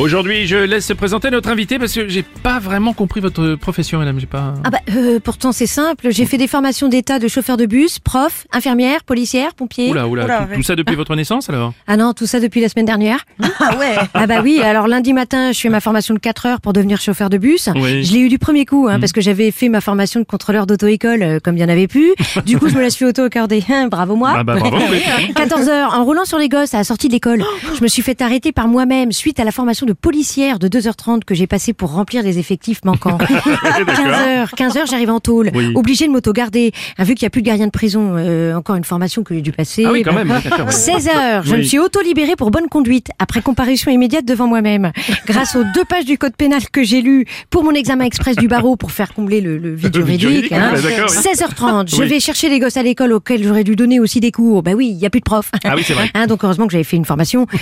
Aujourd'hui, je laisse se présenter notre invité parce que j'ai pas vraiment compris votre profession, madame. J'ai pas. Ah bah euh, pourtant c'est simple, j'ai fait des formations d'état de chauffeur de bus, prof, infirmière, policière, pompier. Oula, oula, tout, tout ça depuis votre naissance alors? Ah non, tout ça depuis la semaine dernière. Ah ouais Ah bah oui, alors lundi matin, je fais ma formation de 4 heures pour devenir chauffeur de bus. Oui. Je l'ai eu du premier coup, hein, parce que j'avais fait ma formation de contrôleur d'auto-école, euh, comme il y en avait plus. Du coup, je me la suis auto-accordée. Hein, bravo moi. Ah bah bravo, oui. 14 heures, en roulant sur les gosses à la sortie de l'école, je me suis fait arrêter par moi-même suite à la formation de policière de 2h30 que j'ai passé pour remplir les effectifs manquants. 15 heures, 15 heures, j'arrive en tôle, Oui. obligé de m'auto-garder. Ah, vu qu'il n'y a plus de gardien de prison, euh, encore une formation que j'ai dû passer. Ah oui, quand même. oui, d'accord, ouais. 16 heures, je Oui. me suis auto-libérée pour bonne conduite, après comparution immédiate devant moi-même. Grâce aux deux pages du code pénal que j'ai lu pour mon examen express du barreau pour faire combler le, le vide juridique. hein. oui. 16h30, je vais chercher les gosses à l'école auxquels j'aurais dû donner aussi des cours. Bah oui, il n'y a plus de profs. Ah oui, c'est vrai. Hein, donc heureusement que j'avais fait une formation.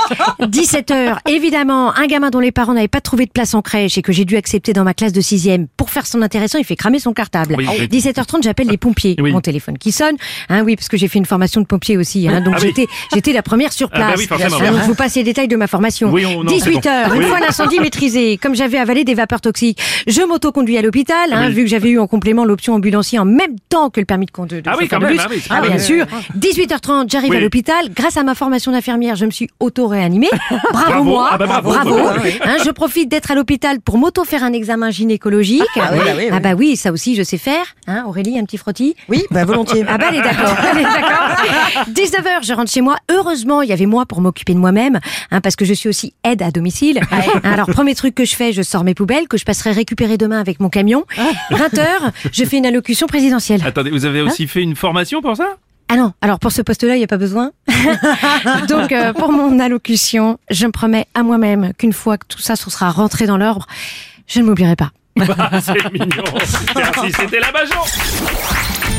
17h, évidemment, un gamin dont les parents n'avaient pas trouvé de place en crèche et que j'ai dû accepter dans ma classe de 6 Pour faire son intéressant, il fait cramer son cartable. Oui, oui. 17h30, j'appelle les pompiers. Oui. Mon téléphone qui sonne. Hein, oui, parce que j'ai fait une formation de pompier aussi. Hein, donc Ah j'étais, j'étais la première sur Ah bah place. oui. Hein, donc je vous passe les détails de ma formation. Oui, on- non, c'est 18h, bon. une fois l'incendie maîtrisé, comme j'avais avalé des vapeurs toxiques, je m'auto-conduis à l'hôpital, hein, vu que j'avais eu en complément l'option ambulancier en même temps que le permis de conduire. Ah oui, quand même, ah Ah, bien sûr. 18h30, j'arrive Oui. à l'hôpital. Grâce à ma formation d'infirmière, je me suis auto-réanimée. Bravo, Bravo. moi. Ah bah bravo. Hein, je profite d'être à l'hôpital pour m'auto-faire un examen gynécologique. Ah oui, bah oui, oui. Ah bah oui, ça aussi je sais faire. Hein, Aurélie, un petit frottis? Oui, bah volontiers. ah bah elle est d'accord, elle est d'accord. 19h, je rentre chez moi. Heureusement, il y avait moi pour m'occuper de moi-même, hein, parce que je suis aussi aide à domicile. Alors premier truc que je fais, je sors mes poubelles que je passerai récupérer demain avec mon camion. 20h, je fais une allocution présidentielle. Attendez, vous avez aussi fait une formation pour ça? Ah non, alors pour ce poste-là, il n'y a pas besoin. Donc euh, pour mon allocution, je me promets à moi-même qu'une fois que tout ça sera rentré dans l'ordre, je ne m'oublierai pas. C'est mignon. Merci, c'était la Bajon.